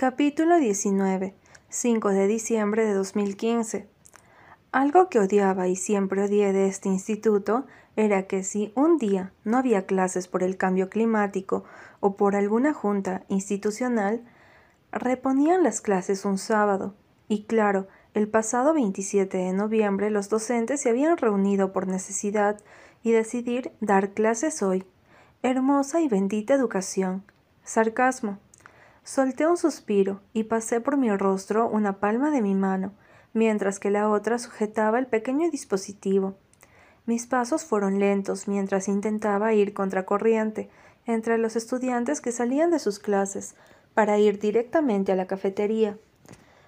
Capítulo 19. 5 de diciembre de 2015. Algo que odiaba y siempre odié de este instituto era que si un día no había clases por el cambio climático o por alguna junta institucional, reponían las clases un sábado. Y claro, el pasado 27 de noviembre los docentes se habían reunido por necesidad y decidir dar clases hoy. Hermosa y bendita educación. Sarcasmo. Solté un suspiro y pasé por mi rostro una palma de mi mano, mientras que la otra sujetaba el pequeño dispositivo. Mis pasos fueron lentos mientras intentaba ir contracorriente entre los estudiantes que salían de sus clases para ir directamente a la cafetería.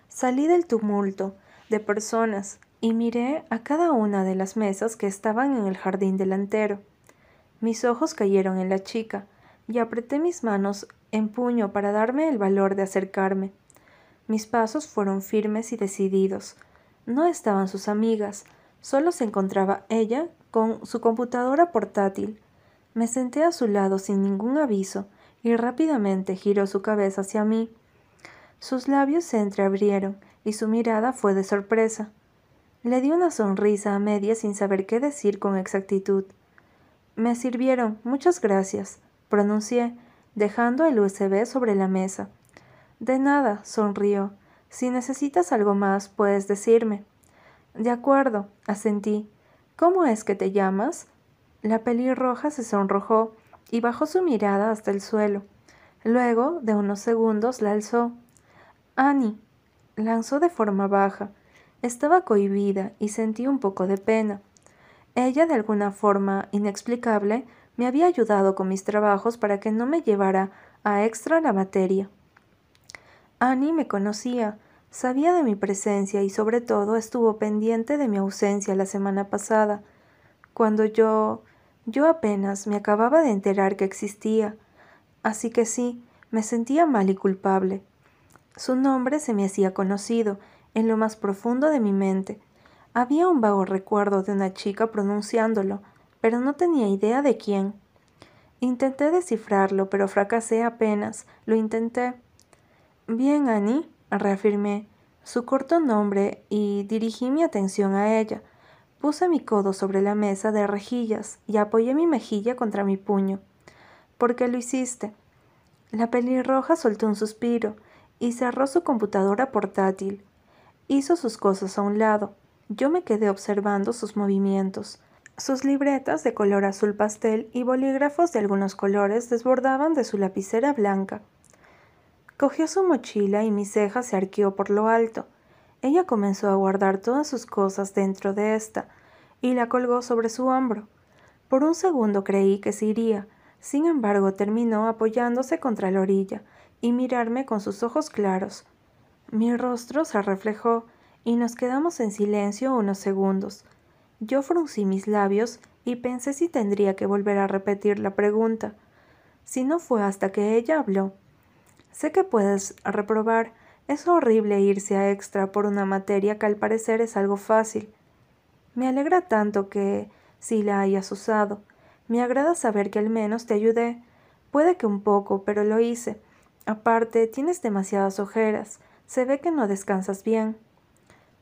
Salí del tumulto de personas y miré a cada una de las mesas que estaban en el jardín delantero. Mis ojos cayeron en la chica y apreté mis manos en puño para darme el valor de acercarme. Mis pasos fueron firmes y decididos. No estaban sus amigas, solo se encontraba ella con su computadora portátil. Me senté a su lado sin ningún aviso y rápidamente giró su cabeza hacia mí. Sus labios se entreabrieron y su mirada fue de sorpresa. Le di una sonrisa a media sin saber qué decir con exactitud. Me sirvieron, muchas gracias, pronuncié, dejando el USB sobre la mesa. De nada, sonrió. Si necesitas algo más, puedes decirme. De acuerdo, asentí. ¿Cómo es que te llamas? La pelirroja se sonrojó y bajó su mirada hasta el suelo. Luego, de unos segundos, la alzó. Annie, lanzó de forma baja. Estaba cohibida y sentí un poco de pena. Ella, de alguna forma inexplicable, me había ayudado con mis trabajos para que no me llevara a extra la materia. Annie me conocía, sabía de mi presencia y sobre todo estuvo pendiente de mi ausencia la semana pasada, cuando yo yo apenas me acababa de enterar que existía. Así que sí, me sentía mal y culpable. Su nombre se me hacía conocido en lo más profundo de mi mente. Había un vago recuerdo de una chica pronunciándolo, pero no tenía idea de quién. Intenté descifrarlo, pero fracasé apenas. Lo intenté. Bien, Annie, reafirmé su corto nombre y dirigí mi atención a ella. Puse mi codo sobre la mesa de rejillas y apoyé mi mejilla contra mi puño. ¿Por qué lo hiciste? La pelirroja soltó un suspiro y cerró su computadora portátil. Hizo sus cosas a un lado. Yo me quedé observando sus movimientos. Sus libretas de color azul pastel y bolígrafos de algunos colores desbordaban de su lapicera blanca. Cogió su mochila y mi ceja se arqueó por lo alto. Ella comenzó a guardar todas sus cosas dentro de esta y la colgó sobre su hombro. Por un segundo creí que se iría, sin embargo terminó apoyándose contra la orilla y mirarme con sus ojos claros. Mi rostro se reflejó y nos quedamos en silencio unos segundos. Yo fruncí mis labios y pensé si tendría que volver a repetir la pregunta. Si no fue hasta que ella habló. Sé que puedes reprobar. Es horrible irse a extra por una materia que al parecer es algo fácil. Me alegra tanto que, si la hayas usado, me agrada saber que al menos te ayudé. Puede que un poco, pero lo hice. Aparte, tienes demasiadas ojeras. Se ve que no descansas bien.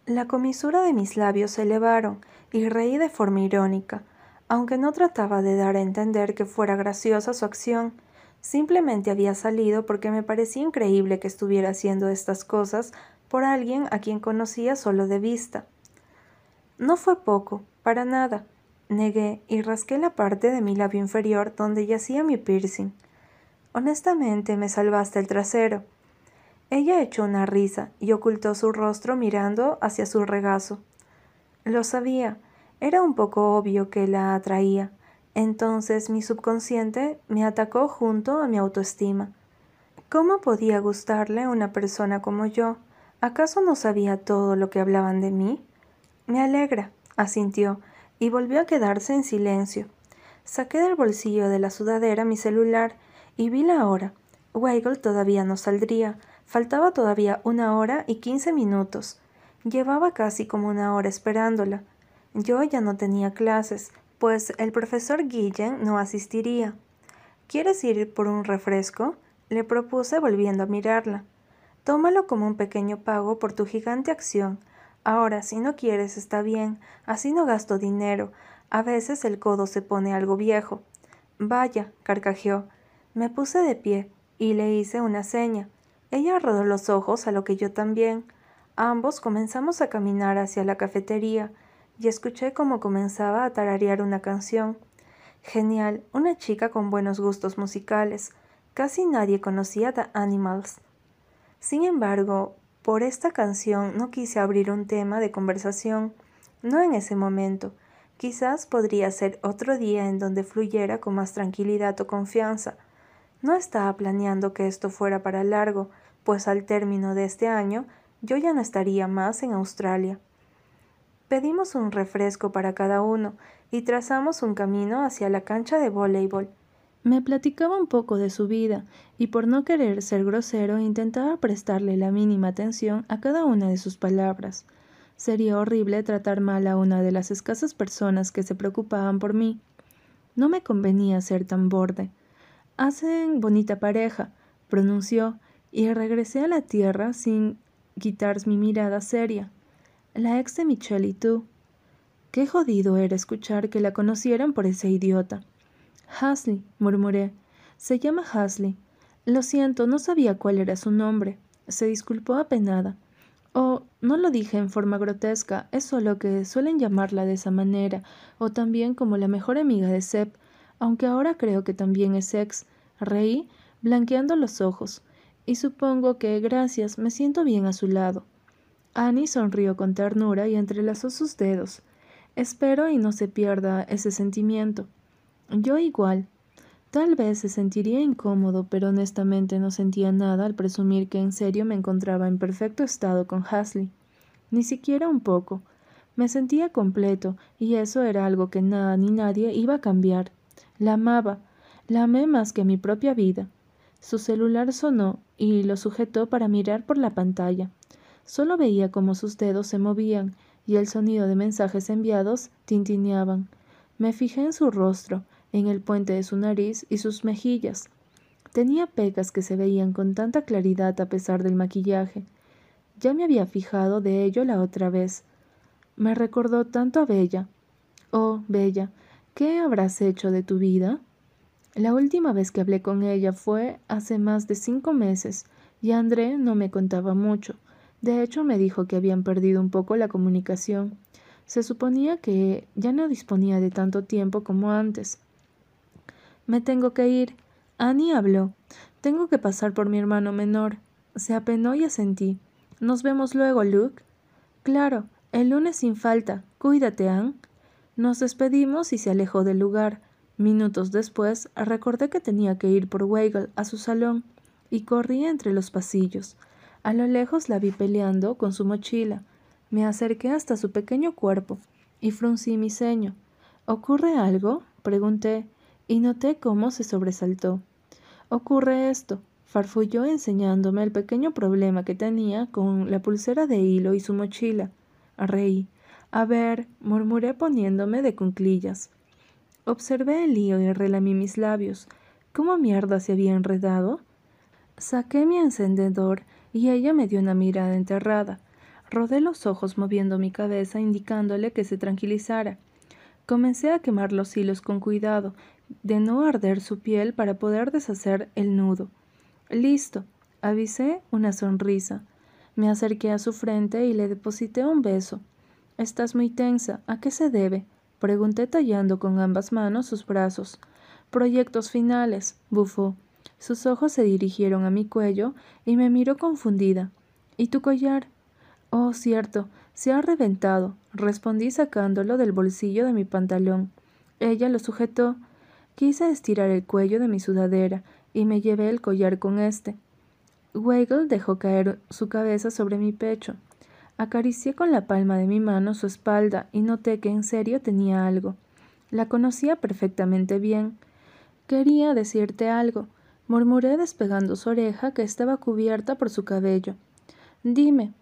La comisura de mis labios se elevaron y reí de forma irónica, aunque no trataba de dar a entender que fuera graciosa su acción. Simplemente había salido porque me parecía increíble que estuviera haciendo estas cosas por alguien a quien conocía solo de vista. No fue poco, para nada. Negué y rasqué la parte de mi labio inferior donde yacía mi piercing. Honestamente me salvaste el trasero. Ella echó una risa y ocultó su rostro mirando hacia su regazo. Lo sabía, era un poco obvio que la atraía. Entonces mi subconsciente me atacó junto a mi autoestima. ¿Cómo podía gustarle una persona como yo? ¿Acaso no sabía todo lo que hablaban de mí? Me alegra, asintió, y volvió a quedarse en silencio. Saqué del bolsillo de la sudadera mi celular y vi la hora. Weigel todavía no saldría, Faltaba todavía una hora y quince minutos. Llevaba casi como una hora esperándola. Yo ya no tenía clases, pues el profesor Guillen no asistiría. ¿Quieres ir por un refresco? le propuse volviendo a mirarla. Tómalo como un pequeño pago por tu gigante acción. Ahora, si no quieres, está bien, así no gasto dinero. A veces el codo se pone algo viejo. Vaya, carcajeó. Me puse de pie y le hice una seña. Ella rodó los ojos a lo que yo también. Ambos comenzamos a caminar hacia la cafetería y escuché cómo comenzaba a tararear una canción. Genial, una chica con buenos gustos musicales. Casi nadie conocía The Animals. Sin embargo, por esta canción no quise abrir un tema de conversación, no en ese momento. Quizás podría ser otro día en donde fluyera con más tranquilidad o confianza. No estaba planeando que esto fuera para largo, pues al término de este año yo ya no estaría más en Australia. Pedimos un refresco para cada uno y trazamos un camino hacia la cancha de voleibol. Me platicaba un poco de su vida y por no querer ser grosero intentaba prestarle la mínima atención a cada una de sus palabras. Sería horrible tratar mal a una de las escasas personas que se preocupaban por mí. No me convenía ser tan borde. Hacen bonita pareja, pronunció, y regresé a la tierra sin quitar mi mirada seria. La ex de Michelle y tú. Qué jodido era escuchar que la conocieran por ese idiota. Hasley, murmuré. Se llama Hasley. Lo siento, no sabía cuál era su nombre. Se disculpó apenada. Oh, no lo dije en forma grotesca, es solo que suelen llamarla de esa manera, o también como la mejor amiga de Sep, aunque ahora creo que también es ex. Reí, blanqueando los ojos y supongo que, gracias, me siento bien a su lado. Annie sonrió con ternura y entrelazó sus dedos. Espero y no se pierda ese sentimiento. Yo igual. Tal vez se sentiría incómodo, pero honestamente no sentía nada al presumir que en serio me encontraba en perfecto estado con Hasley. Ni siquiera un poco. Me sentía completo, y eso era algo que nada ni nadie iba a cambiar. La amaba, la amé más que mi propia vida. Su celular sonó y lo sujetó para mirar por la pantalla. Solo veía cómo sus dedos se movían y el sonido de mensajes enviados tintineaban. Me fijé en su rostro, en el puente de su nariz y sus mejillas. Tenía pecas que se veían con tanta claridad a pesar del maquillaje. Ya me había fijado de ello la otra vez. Me recordó tanto a Bella. Oh, Bella, ¿qué habrás hecho de tu vida? La última vez que hablé con ella fue hace más de cinco meses y André no me contaba mucho. De hecho, me dijo que habían perdido un poco la comunicación. Se suponía que ya no disponía de tanto tiempo como antes. Me tengo que ir. Annie habló. Tengo que pasar por mi hermano menor. Se apenó y asentí. Nos vemos luego, Luke. Claro, el lunes sin falta. Cuídate, Anne. Nos despedimos y se alejó del lugar. Minutos después recordé que tenía que ir por Weigel a su salón y corrí entre los pasillos. A lo lejos la vi peleando con su mochila. Me acerqué hasta su pequeño cuerpo y fruncí mi ceño. ¿Ocurre algo? pregunté y noté cómo se sobresaltó. Ocurre esto, farfulló enseñándome el pequeño problema que tenía con la pulsera de hilo y su mochila. Reí. A ver, murmuré poniéndome de cunclillas. Observé el lío y relamí mis labios. ¿Cómo mierda se había enredado? Saqué mi encendedor y ella me dio una mirada enterrada. Rodé los ojos moviendo mi cabeza indicándole que se tranquilizara. Comencé a quemar los hilos con cuidado, de no arder su piel para poder deshacer el nudo. Listo, avisé una sonrisa. Me acerqué a su frente y le deposité un beso. Estás muy tensa. ¿A qué se debe? Pregunté tallando con ambas manos sus brazos. Proyectos finales, bufó. Sus ojos se dirigieron a mi cuello y me miró confundida. ¿Y tu collar? Oh, cierto, se ha reventado, respondí sacándolo del bolsillo de mi pantalón. Ella lo sujetó. Quise estirar el cuello de mi sudadera y me llevé el collar con este. Weigel dejó caer su cabeza sobre mi pecho. Acaricié con la palma de mi mano su espalda y noté que en serio tenía algo. La conocía perfectamente bien. Quería decirte algo, murmuré despegando su oreja que estaba cubierta por su cabello. Dime,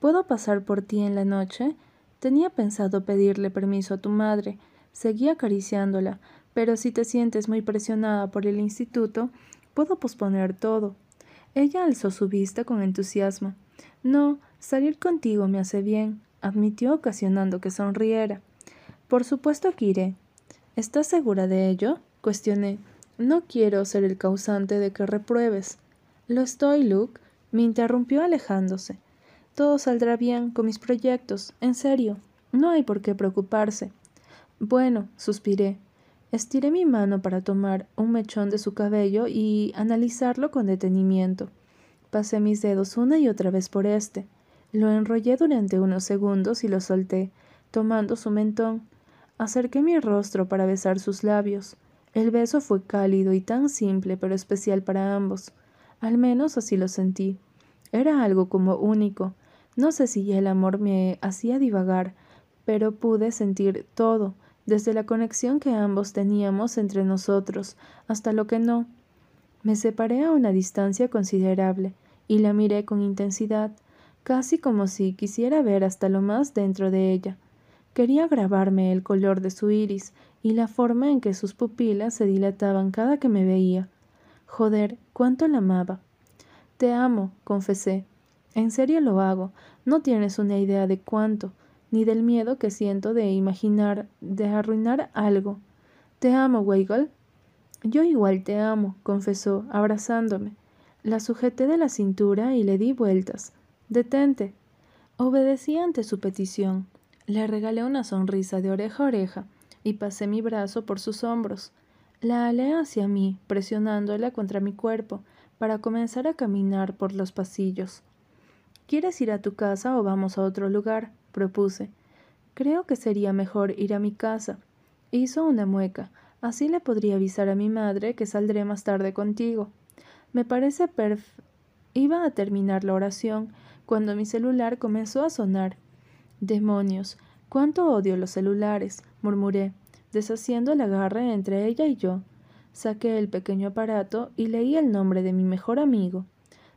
¿puedo pasar por ti en la noche? Tenía pensado pedirle permiso a tu madre. Seguí acariciándola, pero si te sientes muy presionada por el instituto, puedo posponer todo. Ella alzó su vista con entusiasmo. No, salir contigo me hace bien, admitió ocasionando que sonriera. Por supuesto que iré. ¿Estás segura de ello? cuestioné. No quiero ser el causante de que repruebes. Lo estoy, Luke, me interrumpió alejándose. Todo saldrá bien con mis proyectos, en serio. No hay por qué preocuparse. Bueno, suspiré. Estiré mi mano para tomar un mechón de su cabello y analizarlo con detenimiento. Pasé mis dedos una y otra vez por este. Lo enrollé durante unos segundos y lo solté, tomando su mentón. Acerqué mi rostro para besar sus labios. El beso fue cálido y tan simple pero especial para ambos. Al menos así lo sentí. Era algo como único. No sé si el amor me hacía divagar, pero pude sentir todo, desde la conexión que ambos teníamos entre nosotros hasta lo que no. Me separé a una distancia considerable y la miré con intensidad, casi como si quisiera ver hasta lo más dentro de ella. Quería grabarme el color de su iris y la forma en que sus pupilas se dilataban cada que me veía. Joder, cuánto la amaba. Te amo, confesé. En serio lo hago. No tienes una idea de cuánto ni del miedo que siento de imaginar, de arruinar algo. Te amo, Weigel. Yo igual te amo, confesó, abrazándome. La sujeté de la cintura y le di vueltas. Detente. Obedecí ante su petición. Le regalé una sonrisa de oreja a oreja y pasé mi brazo por sus hombros. La alé hacia mí, presionándola contra mi cuerpo, para comenzar a caminar por los pasillos. ¿Quieres ir a tu casa o vamos a otro lugar? propuse. Creo que sería mejor ir a mi casa. Hizo una mueca. Así le podría avisar a mi madre que saldré más tarde contigo. Me parece perf. Iba a terminar la oración cuando mi celular comenzó a sonar. Demonios, cuánto odio los celulares, murmuré, deshaciendo el agarre entre ella y yo. Saqué el pequeño aparato y leí el nombre de mi mejor amigo.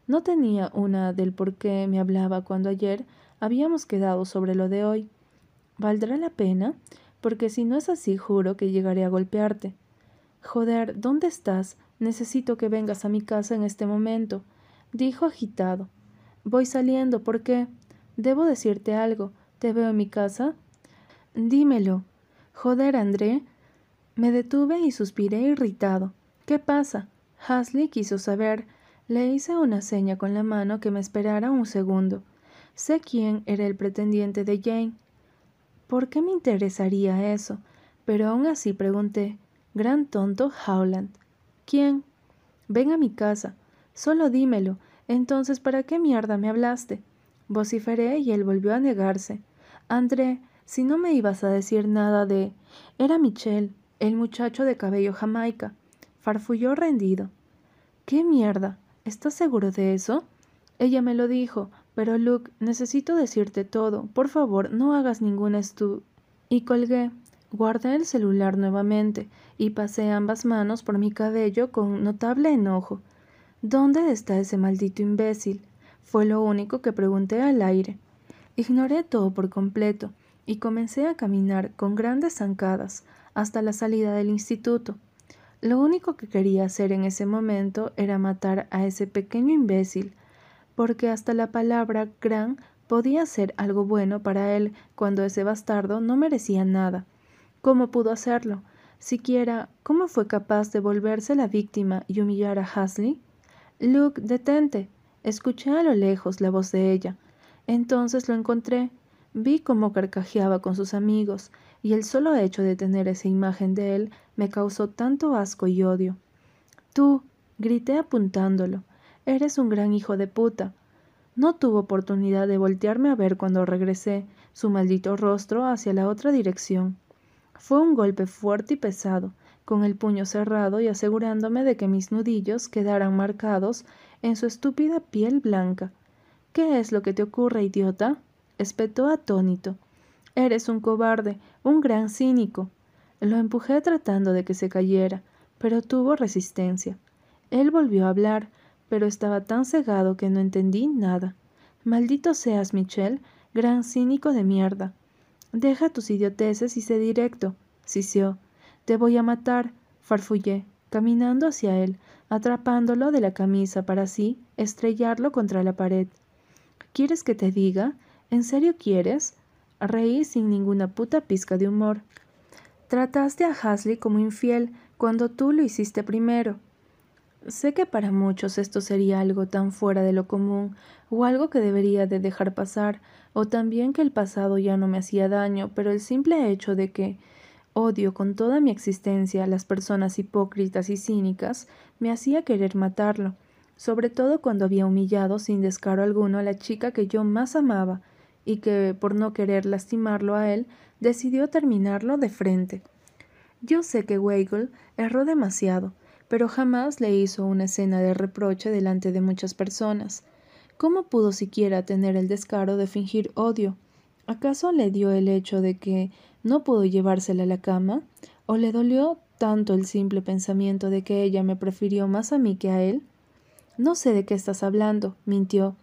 No tenía una del por qué me hablaba cuando ayer habíamos quedado sobre lo de hoy. ¿Valdrá la pena? Porque si no es así, juro que llegaré a golpearte. Joder, ¿dónde estás? Necesito que vengas a mi casa en este momento, dijo agitado. Voy saliendo, ¿por qué? Debo decirte algo. ¿Te veo en mi casa? Dímelo. Joder, André. Me detuve y suspiré irritado. ¿Qué pasa? Hasley quiso saber. Le hice una seña con la mano que me esperara un segundo. Sé quién era el pretendiente de Jane. ¿Por qué me interesaría eso? Pero aún así pregunté. Gran tonto Howland. ¿Quién? Ven a mi casa. Solo dímelo. Entonces, ¿para qué mierda me hablaste? Vociferé y él volvió a negarse. André, si no me ibas a decir nada de. Era Michel, el muchacho de cabello jamaica. Farfulló rendido. ¿Qué mierda? ¿Estás seguro de eso? Ella me lo dijo, pero Luke, necesito decirte todo. Por favor, no hagas ningún estu. Y colgué. Guardé el celular nuevamente y pasé ambas manos por mi cabello con notable enojo. ¿Dónde está ese maldito imbécil? Fue lo único que pregunté al aire. Ignoré todo por completo y comencé a caminar con grandes zancadas hasta la salida del instituto. Lo único que quería hacer en ese momento era matar a ese pequeño imbécil porque hasta la palabra gran podía ser algo bueno para él cuando ese bastardo no merecía nada. ¿Cómo pudo hacerlo? Siquiera, ¿cómo fue capaz de volverse la víctima y humillar a Hasley? Luke, detente. Escuché a lo lejos la voz de ella. Entonces lo encontré. Vi cómo carcajeaba con sus amigos, y el solo hecho de tener esa imagen de él me causó tanto asco y odio. Tú, grité apuntándolo. Eres un gran hijo de puta. No tuvo oportunidad de voltearme a ver cuando regresé su maldito rostro hacia la otra dirección. Fue un golpe fuerte y pesado, con el puño cerrado y asegurándome de que mis nudillos quedaran marcados en su estúpida piel blanca. ¿Qué es lo que te ocurre, idiota? espetó atónito. Eres un cobarde, un gran cínico. Lo empujé tratando de que se cayera, pero tuvo resistencia. Él volvió a hablar, pero estaba tan cegado que no entendí nada. Maldito seas, Michel, gran cínico de mierda. Deja tus idioteces y sé directo, sisió. Te voy a matar, farfullé, caminando hacia él, atrapándolo de la camisa para así estrellarlo contra la pared. ¿Quieres que te diga? ¿En serio quieres? Reí sin ninguna puta pizca de humor. Trataste a Hasley como infiel cuando tú lo hiciste primero. Sé que para muchos esto sería algo tan fuera de lo común, o algo que debería de dejar pasar, o también que el pasado ya no me hacía daño, pero el simple hecho de que odio con toda mi existencia a las personas hipócritas y cínicas me hacía querer matarlo, sobre todo cuando había humillado sin descaro alguno a la chica que yo más amaba, y que, por no querer lastimarlo a él, decidió terminarlo de frente. Yo sé que Weigel erró demasiado, pero jamás le hizo una escena de reproche delante de muchas personas. ¿Cómo pudo siquiera tener el descaro de fingir odio? ¿Acaso le dio el hecho de que no pudo llevársela a la cama? ¿O le dolió tanto el simple pensamiento de que ella me prefirió más a mí que a él? No sé de qué estás hablando, mintió.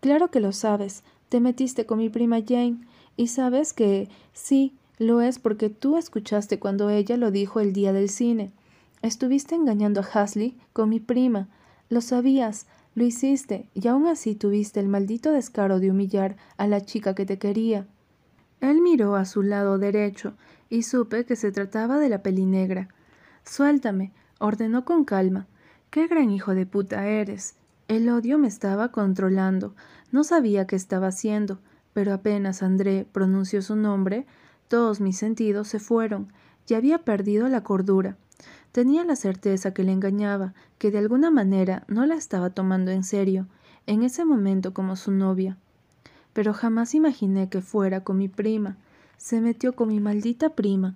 Claro que lo sabes. Te metiste con mi prima Jane, y sabes que sí, lo es porque tú escuchaste cuando ella lo dijo el día del cine. Estuviste engañando a Hasley con mi prima. Lo sabías, lo hiciste, y aún así tuviste el maldito descaro de humillar a la chica que te quería. Él miró a su lado derecho y supe que se trataba de la pelinegra. Suéltame, ordenó con calma. Qué gran hijo de puta eres. El odio me estaba controlando. No sabía qué estaba haciendo, pero apenas André pronunció su nombre, todos mis sentidos se fueron, y había perdido la cordura. Tenía la certeza que le engañaba, que de alguna manera no la estaba tomando en serio, en ese momento como su novia. Pero jamás imaginé que fuera con mi prima. Se metió con mi maldita prima.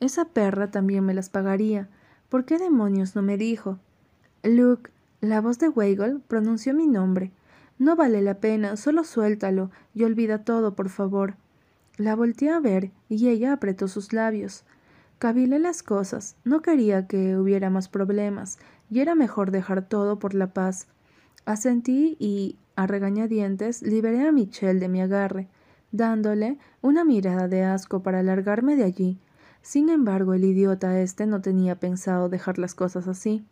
Esa perra también me las pagaría. ¿Por qué demonios no me dijo? Luke, la voz de Weigel pronunció mi nombre. No vale la pena, solo suéltalo y olvida todo, por favor. La volteé a ver y ella apretó sus labios. Cabilé las cosas, no quería que hubiera más problemas, y era mejor dejar todo por la paz. Asentí y, a regañadientes, liberé a Michelle de mi agarre, dándole una mirada de asco para largarme de allí. Sin embargo, el idiota este no tenía pensado dejar las cosas así.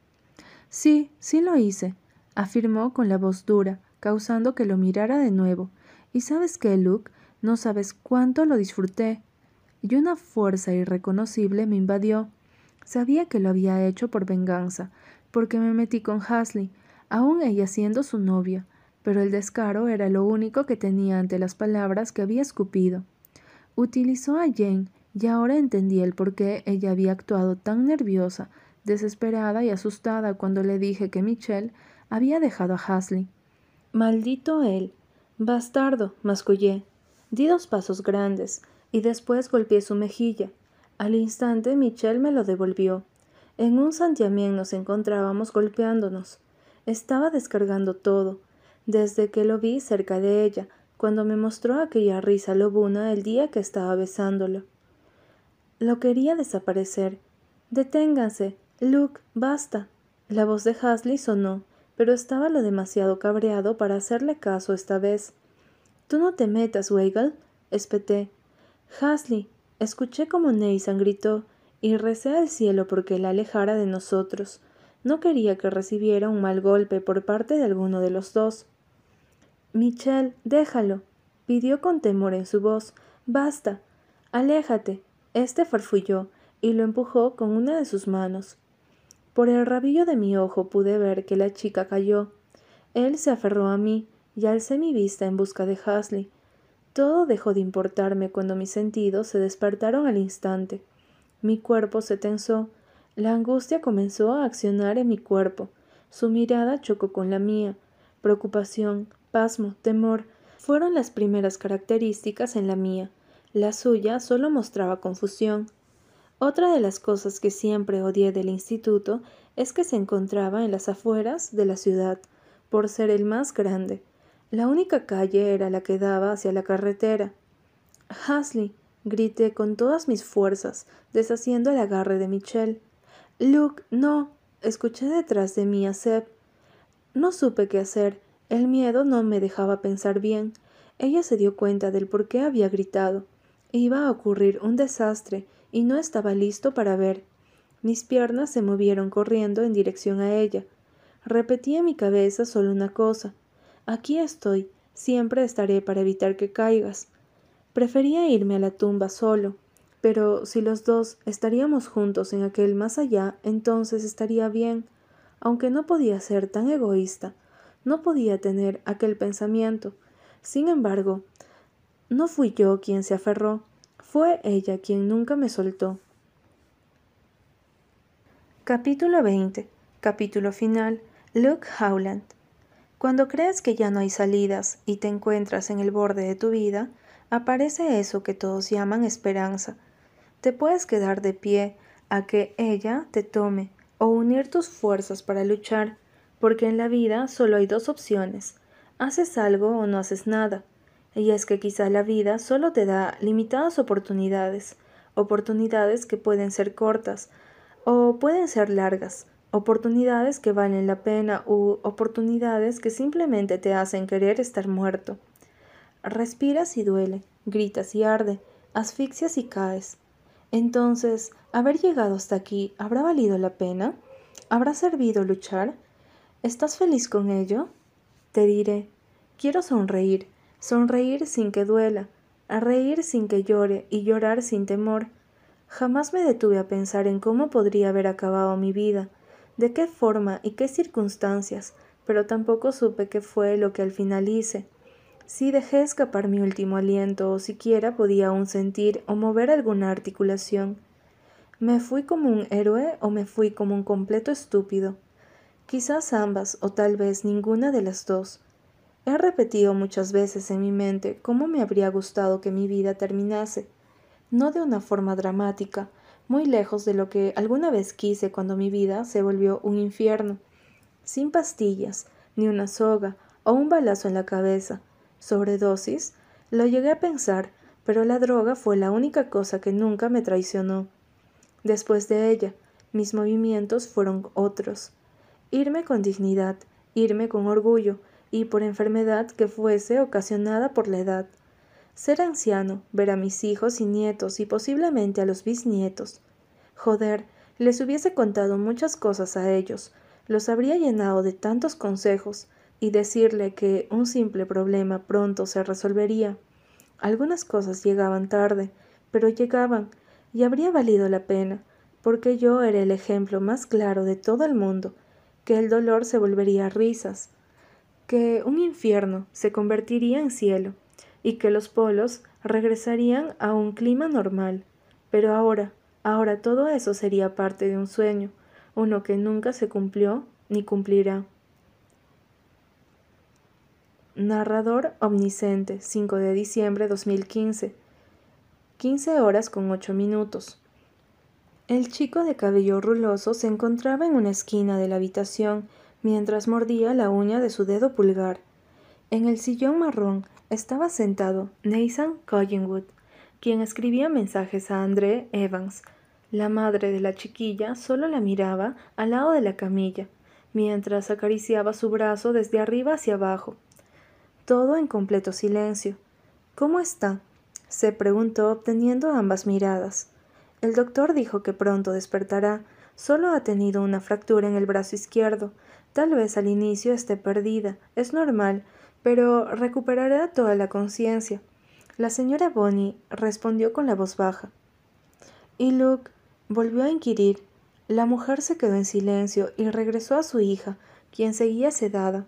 Sí, sí lo hice, afirmó con la voz dura, causando que lo mirara de nuevo. ¿Y sabes qué, Luke? No sabes cuánto lo disfruté. Y una fuerza irreconocible me invadió. Sabía que lo había hecho por venganza, porque me metí con Hasley, aun ella siendo su novia, pero el descaro era lo único que tenía ante las palabras que había escupido. Utilizó a Jane, y ahora entendí el por qué ella había actuado tan nerviosa, desesperada y asustada cuando le dije que Michelle había dejado a Hasley. Maldito él. Bastardo, mascullé. Di dos pasos grandes, y después golpeé su mejilla. Al instante Michelle me lo devolvió. En un santiamén nos encontrábamos golpeándonos. Estaba descargando todo, desde que lo vi cerca de ella, cuando me mostró aquella risa lobuna el día que estaba besándolo. Lo quería desaparecer. Deténganse. Luke, basta. La voz de Hasley sonó pero estaba lo demasiado cabreado para hacerle caso esta vez. Tú no te metas, Weigel, espeté. Hasley, escuché como Nathan gritó, y recé al cielo porque la alejara de nosotros. No quería que recibiera un mal golpe por parte de alguno de los dos. Michelle, déjalo, pidió con temor en su voz. Basta. Aléjate. Este farfulló y lo empujó con una de sus manos. Por el rabillo de mi ojo pude ver que la chica cayó. Él se aferró a mí y alcé mi vista en busca de Hasley. Todo dejó de importarme cuando mis sentidos se despertaron al instante. Mi cuerpo se tensó. La angustia comenzó a accionar en mi cuerpo. Su mirada chocó con la mía. Preocupación, pasmo, temor fueron las primeras características en la mía. La suya solo mostraba confusión. Otra de las cosas que siempre odié del instituto es que se encontraba en las afueras de la ciudad, por ser el más grande. La única calle era la que daba hacia la carretera. Hasley, grité con todas mis fuerzas, deshaciendo el agarre de Michelle. Luke, no. escuché detrás de mí a Seb. No supe qué hacer. El miedo no me dejaba pensar bien. Ella se dio cuenta del por qué había gritado. Iba a ocurrir un desastre y no estaba listo para ver. Mis piernas se movieron corriendo en dirección a ella. Repetí en mi cabeza solo una cosa. Aquí estoy, siempre estaré para evitar que caigas. Prefería irme a la tumba solo, pero si los dos estaríamos juntos en aquel más allá, entonces estaría bien, aunque no podía ser tan egoísta, no podía tener aquel pensamiento. Sin embargo, no fui yo quien se aferró, fue ella quien nunca me soltó. Capítulo 20. Capítulo final. Luke Howland. Cuando crees que ya no hay salidas y te encuentras en el borde de tu vida, aparece eso que todos llaman esperanza, te puedes quedar de pie a que ella te tome o unir tus fuerzas para luchar, porque en la vida solo hay dos opciones, haces algo o no haces nada. Y es que quizá la vida solo te da limitadas oportunidades, oportunidades que pueden ser cortas o pueden ser largas, oportunidades que valen la pena u oportunidades que simplemente te hacen querer estar muerto. Respiras y duele, gritas y arde, asfixias y caes. Entonces, ¿haber llegado hasta aquí habrá valido la pena? ¿Habrá servido luchar? ¿Estás feliz con ello? Te diré, quiero sonreír, sonreír sin que duela, a reír sin que llore y llorar sin temor. Jamás me detuve a pensar en cómo podría haber acabado mi vida, de qué forma y qué circunstancias, pero tampoco supe qué fue lo que al final hice si dejé escapar mi último aliento o siquiera podía aún sentir o mover alguna articulación. ¿Me fui como un héroe o me fui como un completo estúpido? Quizás ambas o tal vez ninguna de las dos. He repetido muchas veces en mi mente cómo me habría gustado que mi vida terminase, no de una forma dramática, muy lejos de lo que alguna vez quise cuando mi vida se volvió un infierno, sin pastillas, ni una soga o un balazo en la cabeza, sobredosis, lo llegué a pensar, pero la droga fue la única cosa que nunca me traicionó. Después de ella, mis movimientos fueron otros. Irme con dignidad, irme con orgullo, y por enfermedad que fuese ocasionada por la edad. Ser anciano, ver a mis hijos y nietos y posiblemente a los bisnietos. Joder, les hubiese contado muchas cosas a ellos, los habría llenado de tantos consejos, y decirle que un simple problema pronto se resolvería. Algunas cosas llegaban tarde, pero llegaban, y habría valido la pena, porque yo era el ejemplo más claro de todo el mundo, que el dolor se volvería risas, que un infierno se convertiría en cielo, y que los polos regresarían a un clima normal. Pero ahora, ahora todo eso sería parte de un sueño, uno que nunca se cumplió ni cumplirá. Narrador omnisciente, 5 de diciembre 2015. 15 horas con 8 minutos. El chico de cabello ruloso se encontraba en una esquina de la habitación mientras mordía la uña de su dedo pulgar. En el sillón marrón estaba sentado Nathan Collingwood, quien escribía mensajes a André Evans. La madre de la chiquilla solo la miraba al lado de la camilla, mientras acariciaba su brazo desde arriba hacia abajo todo en completo silencio. ¿Cómo está? se preguntó obteniendo ambas miradas. El doctor dijo que pronto despertará. Solo ha tenido una fractura en el brazo izquierdo. Tal vez al inicio esté perdida. Es normal, pero recuperará toda la conciencia. La señora Bonnie respondió con la voz baja. Y Luke volvió a inquirir. La mujer se quedó en silencio y regresó a su hija, quien seguía sedada.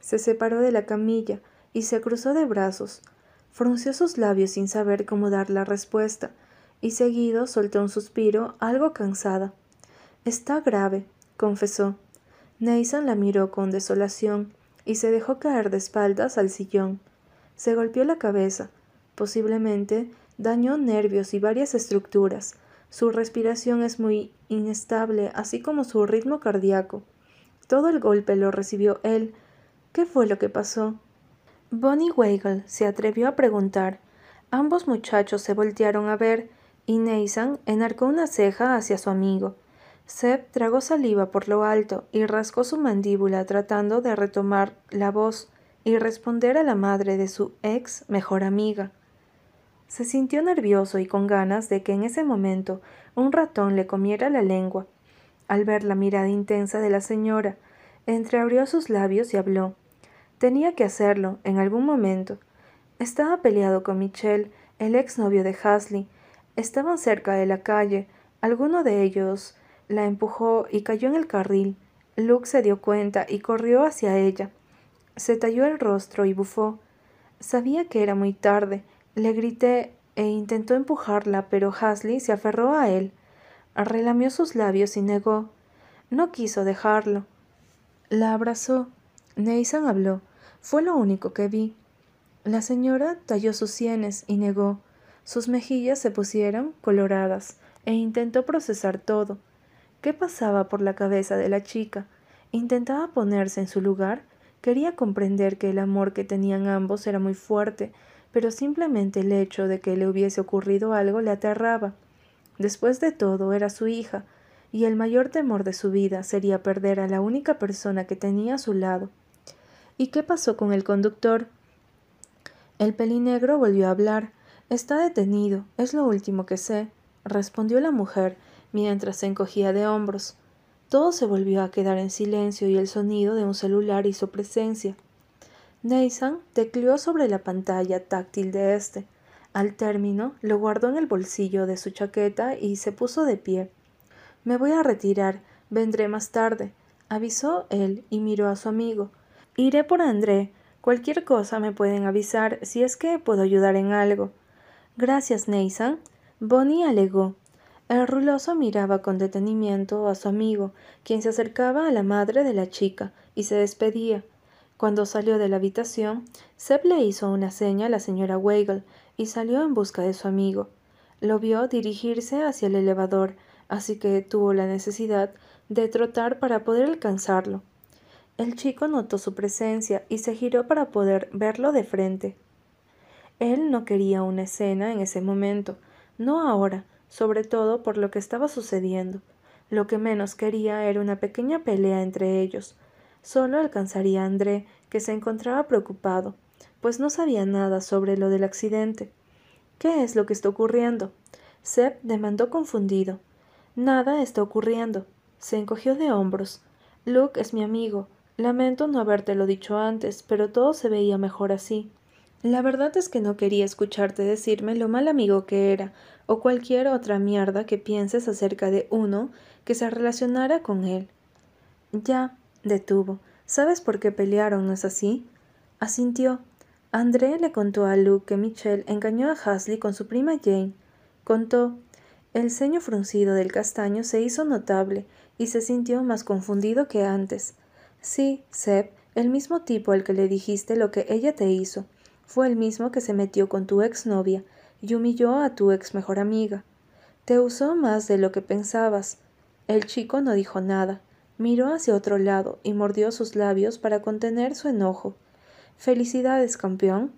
Se separó de la camilla, y se cruzó de brazos. Frunció sus labios sin saber cómo dar la respuesta, y seguido soltó un suspiro algo cansada. Está grave, confesó. Nathan la miró con desolación y se dejó caer de espaldas al sillón. Se golpeó la cabeza. Posiblemente dañó nervios y varias estructuras. Su respiración es muy inestable, así como su ritmo cardíaco. Todo el golpe lo recibió él. ¿Qué fue lo que pasó? Bonnie Weigel se atrevió a preguntar. Ambos muchachos se voltearon a ver y Nathan enarcó una ceja hacia su amigo. Seb tragó saliva por lo alto y rascó su mandíbula tratando de retomar la voz y responder a la madre de su ex mejor amiga. Se sintió nervioso y con ganas de que en ese momento un ratón le comiera la lengua. Al ver la mirada intensa de la señora, entreabrió sus labios y habló. Tenía que hacerlo, en algún momento. Estaba peleado con Michel, el exnovio de Hasley. Estaban cerca de la calle. Alguno de ellos la empujó y cayó en el carril. Luke se dio cuenta y corrió hacia ella. Se talló el rostro y bufó. Sabía que era muy tarde. Le grité e intentó empujarla, pero Hasley se aferró a él. Relamió sus labios y negó. No quiso dejarlo. La abrazó. Nathan habló. Fue lo único que vi. La señora talló sus sienes y negó. Sus mejillas se pusieron coloradas e intentó procesar todo. ¿Qué pasaba por la cabeza de la chica? Intentaba ponerse en su lugar. Quería comprender que el amor que tenían ambos era muy fuerte, pero simplemente el hecho de que le hubiese ocurrido algo le aterraba. Después de todo, era su hija, y el mayor temor de su vida sería perder a la única persona que tenía a su lado. ¿Y qué pasó con el conductor? El pelinegro volvió a hablar. Está detenido, es lo último que sé, respondió la mujer mientras se encogía de hombros. Todo se volvió a quedar en silencio y el sonido de un celular hizo presencia. Nathan tecleó sobre la pantalla táctil de este. Al término, lo guardó en el bolsillo de su chaqueta y se puso de pie. Me voy a retirar, vendré más tarde, avisó él y miró a su amigo. Iré por André. Cualquier cosa me pueden avisar si es que puedo ayudar en algo. Gracias, Nathan. Bonnie alegó. El ruloso miraba con detenimiento a su amigo, quien se acercaba a la madre de la chica y se despedía. Cuando salió de la habitación, Seb le hizo una seña a la señora Weigel y salió en busca de su amigo. Lo vio dirigirse hacia el elevador, así que tuvo la necesidad de trotar para poder alcanzarlo. El chico notó su presencia y se giró para poder verlo de frente. Él no quería una escena en ese momento, no ahora, sobre todo por lo que estaba sucediendo. Lo que menos quería era una pequeña pelea entre ellos. Solo alcanzaría a André, que se encontraba preocupado, pues no sabía nada sobre lo del accidente. ¿Qué es lo que está ocurriendo? Seb demandó confundido. Nada está ocurriendo. Se encogió de hombros. Luke es mi amigo. Lamento no habértelo dicho antes, pero todo se veía mejor así. La verdad es que no quería escucharte decirme lo mal amigo que era, o cualquier otra mierda que pienses acerca de uno que se relacionara con él. Ya, detuvo. ¿Sabes por qué pelearon, no es así? Asintió. André le contó a Luke que Michelle engañó a Hasley con su prima Jane. Contó. El ceño fruncido del castaño se hizo notable y se sintió más confundido que antes. Sí, Seb, el mismo tipo al que le dijiste lo que ella te hizo. Fue el mismo que se metió con tu exnovia y humilló a tu ex mejor amiga. Te usó más de lo que pensabas. El chico no dijo nada. Miró hacia otro lado y mordió sus labios para contener su enojo. Felicidades, campeón.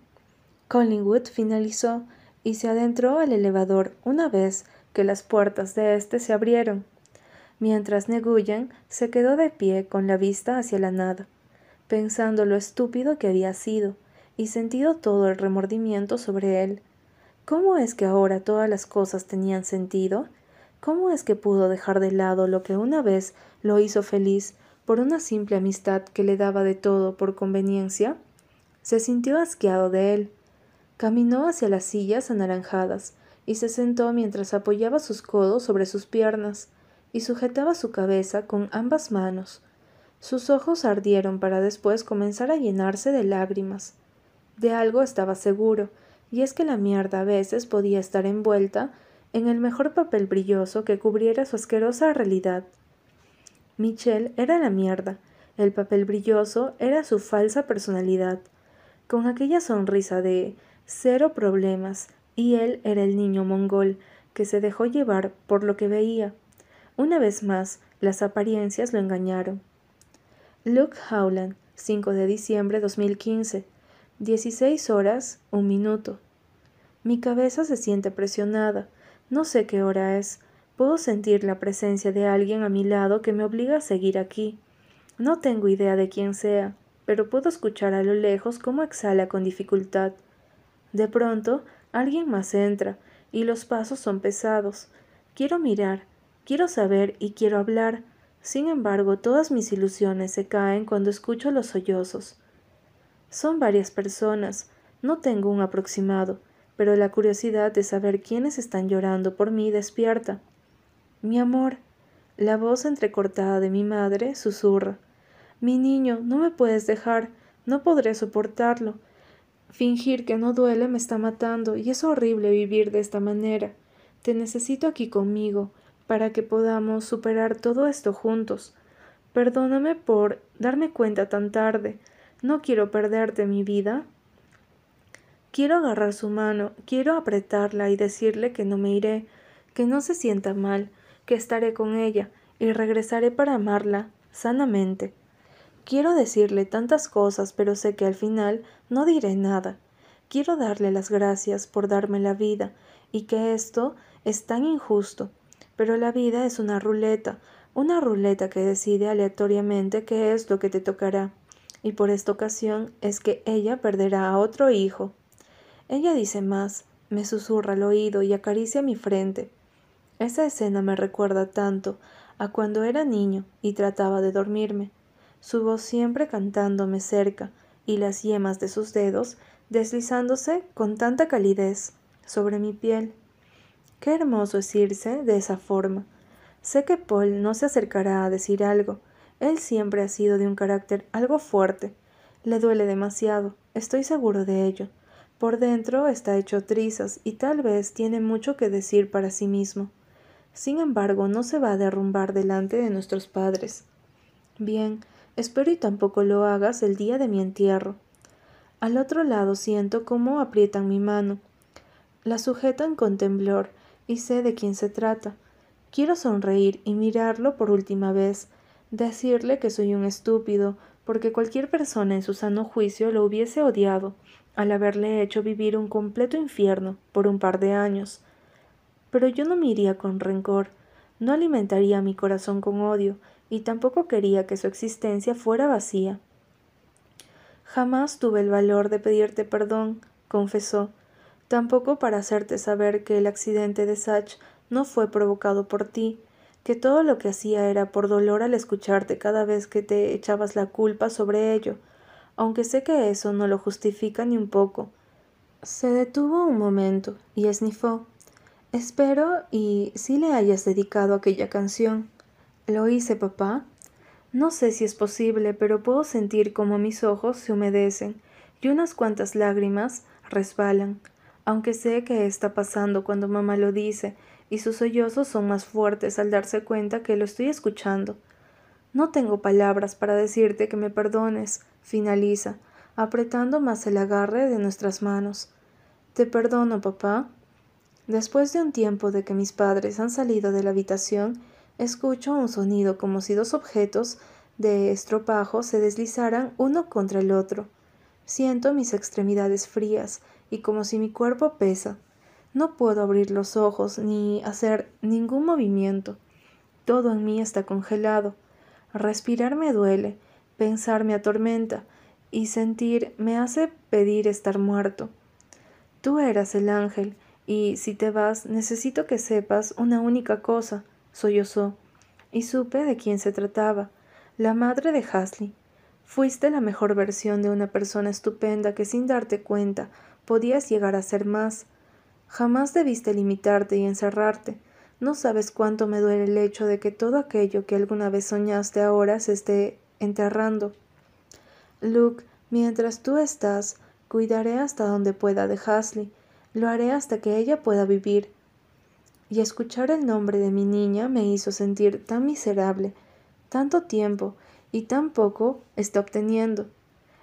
Collingwood finalizó y se adentró al elevador una vez que las puertas de éste se abrieron mientras Neguyen se quedó de pie con la vista hacia la nada, pensando lo estúpido que había sido, y sentido todo el remordimiento sobre él. ¿Cómo es que ahora todas las cosas tenían sentido? ¿Cómo es que pudo dejar de lado lo que una vez lo hizo feliz por una simple amistad que le daba de todo por conveniencia? Se sintió asqueado de él. Caminó hacia las sillas anaranjadas y se sentó mientras apoyaba sus codos sobre sus piernas y sujetaba su cabeza con ambas manos. Sus ojos ardieron para después comenzar a llenarse de lágrimas. De algo estaba seguro, y es que la mierda a veces podía estar envuelta en el mejor papel brilloso que cubriera su asquerosa realidad. Michelle era la mierda, el papel brilloso era su falsa personalidad, con aquella sonrisa de cero problemas, y él era el niño mongol que se dejó llevar por lo que veía. Una vez más, las apariencias lo engañaron. Luke Howland, 5 de diciembre 2015, 16 horas, un minuto. Mi cabeza se siente presionada. No sé qué hora es. Puedo sentir la presencia de alguien a mi lado que me obliga a seguir aquí. No tengo idea de quién sea, pero puedo escuchar a lo lejos cómo exhala con dificultad. De pronto, Alguien más entra, y los pasos son pesados. Quiero mirar, quiero saber y quiero hablar. Sin embargo, todas mis ilusiones se caen cuando escucho los sollozos. Son varias personas, no tengo un aproximado, pero la curiosidad de saber quiénes están llorando por mí despierta. Mi amor, la voz entrecortada de mi madre susurra. Mi niño, no me puedes dejar, no podré soportarlo. Fingir que no duele me está matando y es horrible vivir de esta manera. Te necesito aquí conmigo para que podamos superar todo esto juntos. Perdóname por darme cuenta tan tarde. No quiero perderte mi vida. Quiero agarrar su mano, quiero apretarla y decirle que no me iré, que no se sienta mal, que estaré con ella y regresaré para amarla sanamente. Quiero decirle tantas cosas, pero sé que al final no diré nada. Quiero darle las gracias por darme la vida y que esto es tan injusto. Pero la vida es una ruleta, una ruleta que decide aleatoriamente qué es lo que te tocará. Y por esta ocasión es que ella perderá a otro hijo. Ella dice más, me susurra al oído y acaricia mi frente. Esa escena me recuerda tanto a cuando era niño y trataba de dormirme su voz siempre cantándome cerca y las yemas de sus dedos deslizándose con tanta calidez sobre mi piel. Qué hermoso es irse de esa forma. Sé que Paul no se acercará a decir algo. Él siempre ha sido de un carácter algo fuerte. Le duele demasiado, estoy seguro de ello. Por dentro está hecho trizas y tal vez tiene mucho que decir para sí mismo. Sin embargo, no se va a derrumbar delante de nuestros padres. Bien, Espero y tampoco lo hagas el día de mi entierro. Al otro lado siento cómo aprietan mi mano. La sujetan con temblor y sé de quién se trata. Quiero sonreír y mirarlo por última vez, decirle que soy un estúpido, porque cualquier persona en su sano juicio lo hubiese odiado, al haberle hecho vivir un completo infierno por un par de años. Pero yo no me iría con rencor, no alimentaría mi corazón con odio, y tampoco quería que su existencia fuera vacía. Jamás tuve el valor de pedirte perdón, confesó, tampoco para hacerte saber que el accidente de Sach no fue provocado por ti, que todo lo que hacía era por dolor al escucharte cada vez que te echabas la culpa sobre ello, aunque sé que eso no lo justifica ni un poco. Se detuvo un momento y esnifó. Espero y si le hayas dedicado aquella canción. Lo hice, papá. No sé si es posible, pero puedo sentir como mis ojos se humedecen y unas cuantas lágrimas resbalan, aunque sé que está pasando cuando mamá lo dice, y sus sollozos son más fuertes al darse cuenta que lo estoy escuchando. No tengo palabras para decirte que me perdones, finaliza, apretando más el agarre de nuestras manos. Te perdono, papá. Después de un tiempo de que mis padres han salido de la habitación, Escucho un sonido como si dos objetos de estropajo se deslizaran uno contra el otro. Siento mis extremidades frías y como si mi cuerpo pesa. No puedo abrir los ojos ni hacer ningún movimiento. Todo en mí está congelado. Respirar me duele, pensar me atormenta y sentir me hace pedir estar muerto. Tú eras el ángel y si te vas necesito que sepas una única cosa sollozó, y supe de quién se trataba, la madre de Hasley. Fuiste la mejor versión de una persona estupenda que sin darte cuenta podías llegar a ser más. Jamás debiste limitarte y encerrarte. No sabes cuánto me duele el hecho de que todo aquello que alguna vez soñaste ahora se esté enterrando. Luke, mientras tú estás, cuidaré hasta donde pueda de Hasley. Lo haré hasta que ella pueda vivir y escuchar el nombre de mi niña me hizo sentir tan miserable, tanto tiempo y tan poco está obteniendo.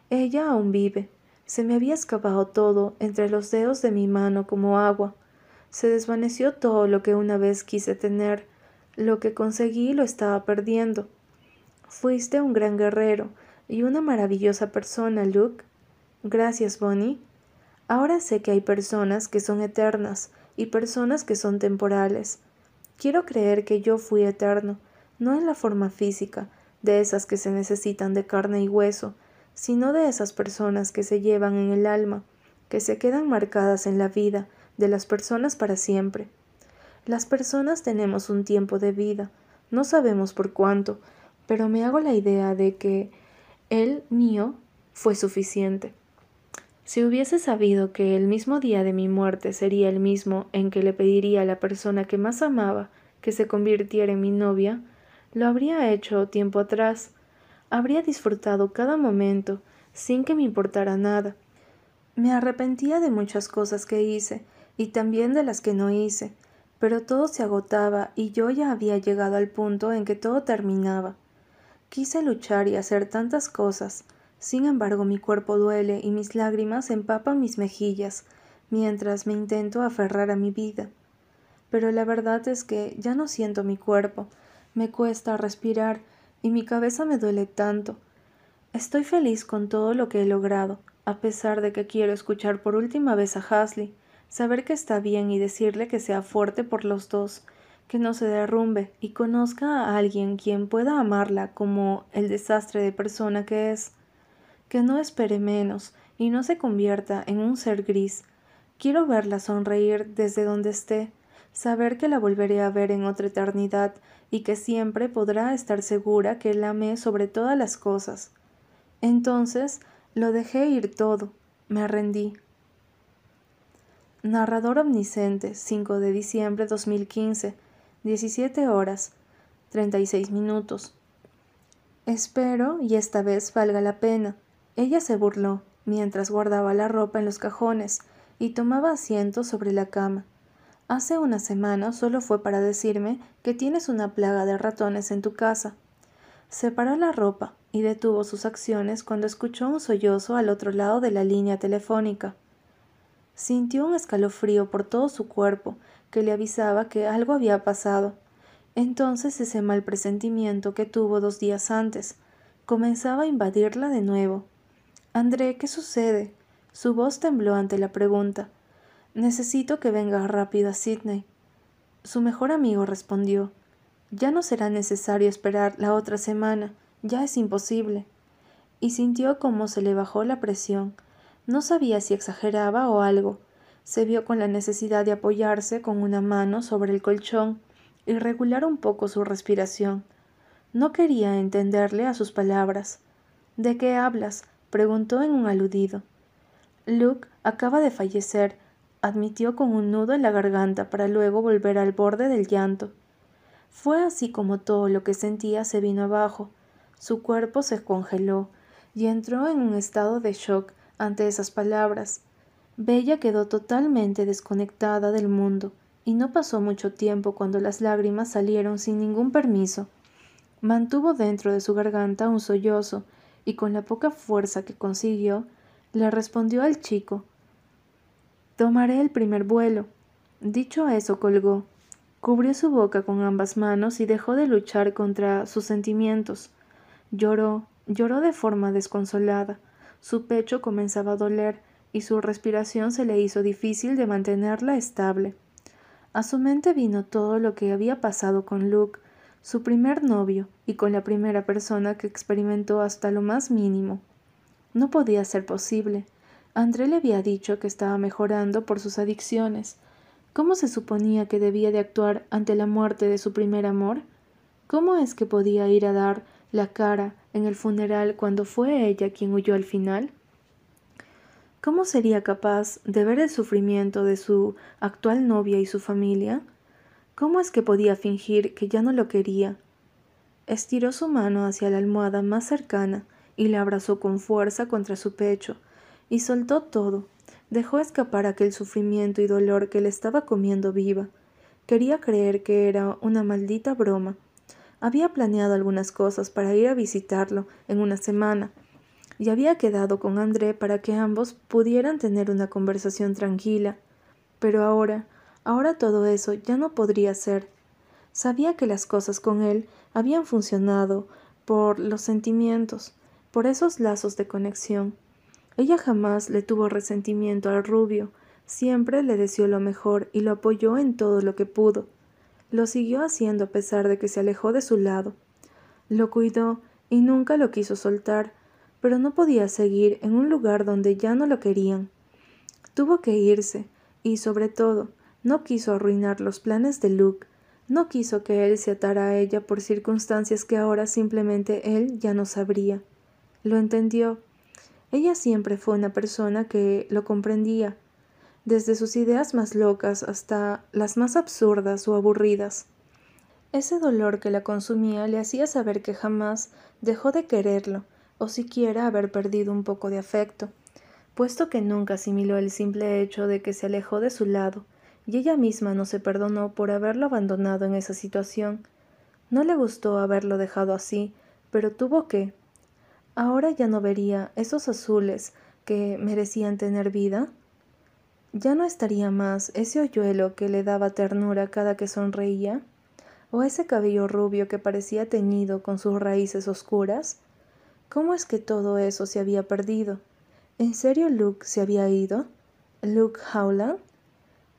Ella aún vive. Se me había escapado todo entre los dedos de mi mano como agua. Se desvaneció todo lo que una vez quise tener. Lo que conseguí lo estaba perdiendo. Fuiste un gran guerrero y una maravillosa persona, Luke. Gracias, Bonnie. Ahora sé que hay personas que son eternas, y personas que son temporales. Quiero creer que yo fui eterno, no en la forma física, de esas que se necesitan de carne y hueso, sino de esas personas que se llevan en el alma, que se quedan marcadas en la vida, de las personas para siempre. Las personas tenemos un tiempo de vida, no sabemos por cuánto, pero me hago la idea de que el mío fue suficiente. Si hubiese sabido que el mismo día de mi muerte sería el mismo en que le pediría a la persona que más amaba que se convirtiera en mi novia, lo habría hecho tiempo atrás. Habría disfrutado cada momento sin que me importara nada. Me arrepentía de muchas cosas que hice y también de las que no hice, pero todo se agotaba y yo ya había llegado al punto en que todo terminaba. Quise luchar y hacer tantas cosas, sin embargo mi cuerpo duele y mis lágrimas empapan mis mejillas, mientras me intento aferrar a mi vida. Pero la verdad es que ya no siento mi cuerpo, me cuesta respirar y mi cabeza me duele tanto. Estoy feliz con todo lo que he logrado, a pesar de que quiero escuchar por última vez a Hasley, saber que está bien y decirle que sea fuerte por los dos, que no se derrumbe y conozca a alguien quien pueda amarla como el desastre de persona que es, que no espere menos y no se convierta en un ser gris. Quiero verla sonreír desde donde esté, saber que la volveré a ver en otra eternidad y que siempre podrá estar segura que la amé sobre todas las cosas. Entonces lo dejé ir todo, me rendí. Narrador omnisciente, 5 de diciembre 2015, 17 horas, 36 minutos. Espero y esta vez valga la pena. Ella se burló mientras guardaba la ropa en los cajones y tomaba asiento sobre la cama. Hace una semana solo fue para decirme que tienes una plaga de ratones en tu casa. Separó la ropa y detuvo sus acciones cuando escuchó un sollozo al otro lado de la línea telefónica. Sintió un escalofrío por todo su cuerpo que le avisaba que algo había pasado. Entonces ese mal presentimiento que tuvo dos días antes comenzaba a invadirla de nuevo. André, ¿qué sucede? Su voz tembló ante la pregunta. Necesito que venga rápido a Sydney. Su mejor amigo respondió. Ya no será necesario esperar la otra semana, ya es imposible. Y sintió cómo se le bajó la presión. No sabía si exageraba o algo, se vio con la necesidad de apoyarse con una mano sobre el colchón y regular un poco su respiración. No quería entenderle a sus palabras. ¿De qué hablas? preguntó en un aludido. Luke acaba de fallecer, admitió con un nudo en la garganta para luego volver al borde del llanto. Fue así como todo lo que sentía se vino abajo. Su cuerpo se congeló y entró en un estado de shock ante esas palabras. Bella quedó totalmente desconectada del mundo, y no pasó mucho tiempo cuando las lágrimas salieron sin ningún permiso. Mantuvo dentro de su garganta un sollozo, y con la poca fuerza que consiguió, le respondió al chico Tomaré el primer vuelo. Dicho eso, colgó. Cubrió su boca con ambas manos y dejó de luchar contra sus sentimientos. Lloró, lloró de forma desconsolada. Su pecho comenzaba a doler, y su respiración se le hizo difícil de mantenerla estable. A su mente vino todo lo que había pasado con Luke, su primer novio, y con la primera persona que experimentó hasta lo más mínimo. No podía ser posible. André le había dicho que estaba mejorando por sus adicciones. ¿Cómo se suponía que debía de actuar ante la muerte de su primer amor? ¿Cómo es que podía ir a dar la cara en el funeral cuando fue ella quien huyó al final? ¿Cómo sería capaz de ver el sufrimiento de su actual novia y su familia? ¿Cómo es que podía fingir que ya no lo quería? Estiró su mano hacia la almohada más cercana y la abrazó con fuerza contra su pecho, y soltó todo. Dejó escapar aquel sufrimiento y dolor que le estaba comiendo viva. Quería creer que era una maldita broma. Había planeado algunas cosas para ir a visitarlo en una semana, y había quedado con André para que ambos pudieran tener una conversación tranquila. Pero ahora, ahora todo eso ya no podría ser. Sabía que las cosas con él habían funcionado por los sentimientos, por esos lazos de conexión. Ella jamás le tuvo resentimiento al rubio, siempre le deseó lo mejor y lo apoyó en todo lo que pudo. Lo siguió haciendo a pesar de que se alejó de su lado. Lo cuidó y nunca lo quiso soltar, pero no podía seguir en un lugar donde ya no lo querían. Tuvo que irse, Y sobre todo, no quiso arruinar los planes de Luke, no quiso que él se atara a ella por circunstancias que ahora simplemente él ya no sabría. Lo entendió. Ella siempre fue una persona que lo comprendía, desde sus ideas más locas hasta las más absurdas o aburridas. Ese dolor que la consumía le hacía saber que jamás dejó de quererlo, o siquiera haber perdido un poco de afecto, puesto que nunca asimiló el simple hecho de que se alejó de su lado, y ella misma no se perdonó por haberlo abandonado en esa situación. No le gustó haberlo dejado así, pero tuvo que. Ahora ya no vería esos azules que merecían tener vida. Ya no estaría más ese hoyuelo que le daba ternura cada que sonreía, o ese cabello rubio que parecía teñido con sus raíces oscuras. ¿Cómo es que todo eso se había perdido? ¿En serio Luke se había ido? ¿Luke Howland?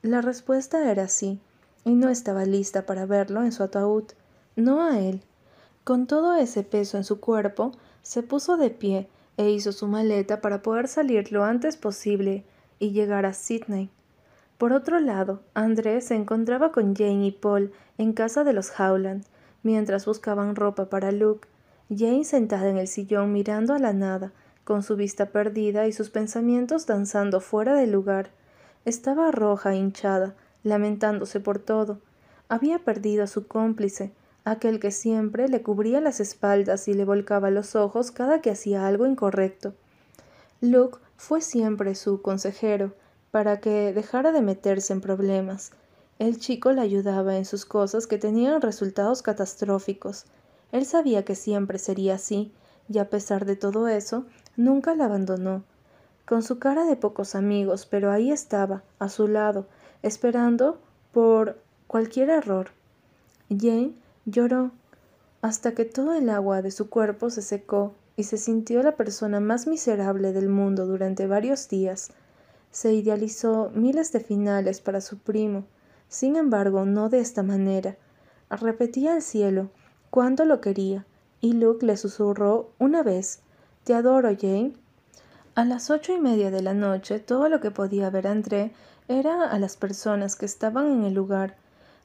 La respuesta era sí, y no estaba lista para verlo en su ataúd, no a él. Con todo ese peso en su cuerpo, se puso de pie e hizo su maleta para poder salir lo antes posible y llegar a Sydney. Por otro lado, Andrés se encontraba con Jane y Paul en casa de los Howland, mientras buscaban ropa para Luke. Jane sentada en el sillón mirando a la nada, con su vista perdida y sus pensamientos danzando fuera del lugar. Estaba roja, hinchada, lamentándose por todo. Había perdido a su cómplice, aquel que siempre le cubría las espaldas y le volcaba los ojos cada que hacía algo incorrecto. Luke fue siempre su consejero, para que dejara de meterse en problemas. El chico le ayudaba en sus cosas que tenían resultados catastróficos. Él sabía que siempre sería así, y a pesar de todo eso, nunca la abandonó con su cara de pocos amigos, pero ahí estaba, a su lado, esperando por cualquier error. Jane lloró hasta que todo el agua de su cuerpo se secó y se sintió la persona más miserable del mundo durante varios días. Se idealizó miles de finales para su primo, sin embargo no de esta manera. Repetía al cielo cuánto lo quería, y Luke le susurró una vez Te adoro, Jane. A las ocho y media de la noche todo lo que podía ver André era a las personas que estaban en el lugar.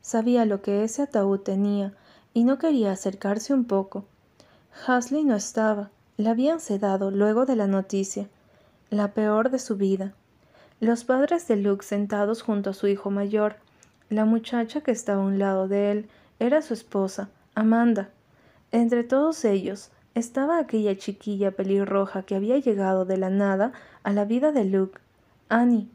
Sabía lo que ese ataúd tenía y no quería acercarse un poco. Hasley no estaba. La habían sedado luego de la noticia, la peor de su vida. Los padres de Luke sentados junto a su hijo mayor. La muchacha que estaba a un lado de él era su esposa, Amanda. Entre todos ellos, estaba aquella chiquilla pelirroja que había llegado de la nada a la vida de Luke, Annie.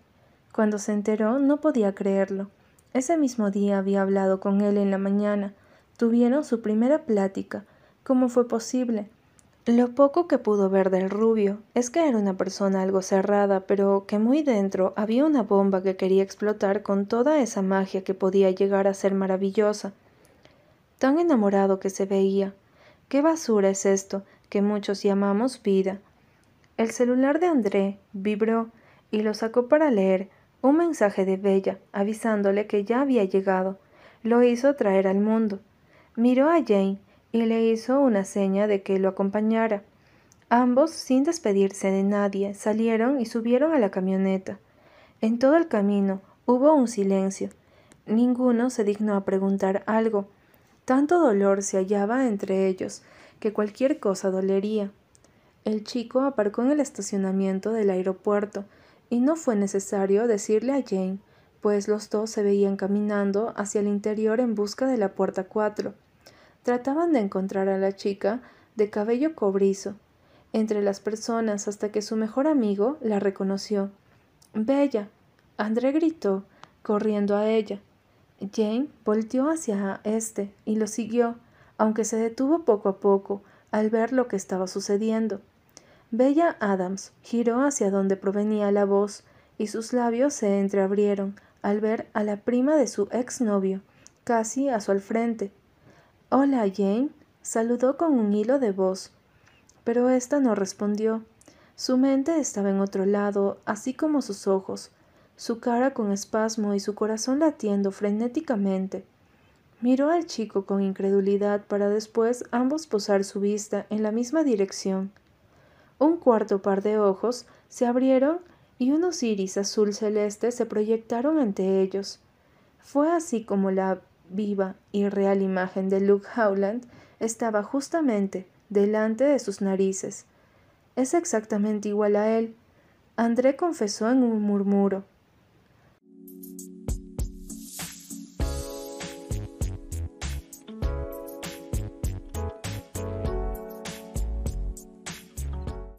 Cuando se enteró no podía creerlo. Ese mismo día había hablado con él en la mañana. Tuvieron su primera plática. ¿Cómo fue posible? Lo poco que pudo ver del rubio es que era una persona algo cerrada, pero que muy dentro había una bomba que quería explotar con toda esa magia que podía llegar a ser maravillosa. Tan enamorado que se veía, ¿Qué basura es esto que muchos llamamos vida? El celular de André vibró y lo sacó para leer un mensaje de Bella avisándole que ya había llegado. Lo hizo traer al mundo. Miró a Jane y le hizo una seña de que lo acompañara. Ambos, sin despedirse de nadie, salieron y subieron a la camioneta. En todo el camino hubo un silencio. Ninguno se dignó a preguntar algo. Tanto dolor se hallaba entre ellos que cualquier cosa dolería. El chico aparcó en el estacionamiento del aeropuerto y no fue necesario decirle a Jane, pues los dos se veían caminando hacia el interior en busca de la puerta cuatro. Trataban de encontrar a la chica de cabello cobrizo entre las personas hasta que su mejor amigo la reconoció. Bella. André gritó, corriendo a ella. Jane volteó hacia éste y lo siguió, aunque se detuvo poco a poco al ver lo que estaba sucediendo. Bella Adams giró hacia donde provenía la voz y sus labios se entreabrieron al ver a la prima de su exnovio, casi a su al frente. Hola, Jane, saludó con un hilo de voz. Pero ésta no respondió. Su mente estaba en otro lado, así como sus ojos, su cara con espasmo y su corazón latiendo frenéticamente. Miró al chico con incredulidad para después ambos posar su vista en la misma dirección. Un cuarto par de ojos se abrieron y unos iris azul celeste se proyectaron ante ellos. Fue así como la viva y real imagen de Luke Howland estaba justamente delante de sus narices. Es exactamente igual a él. André confesó en un murmuro.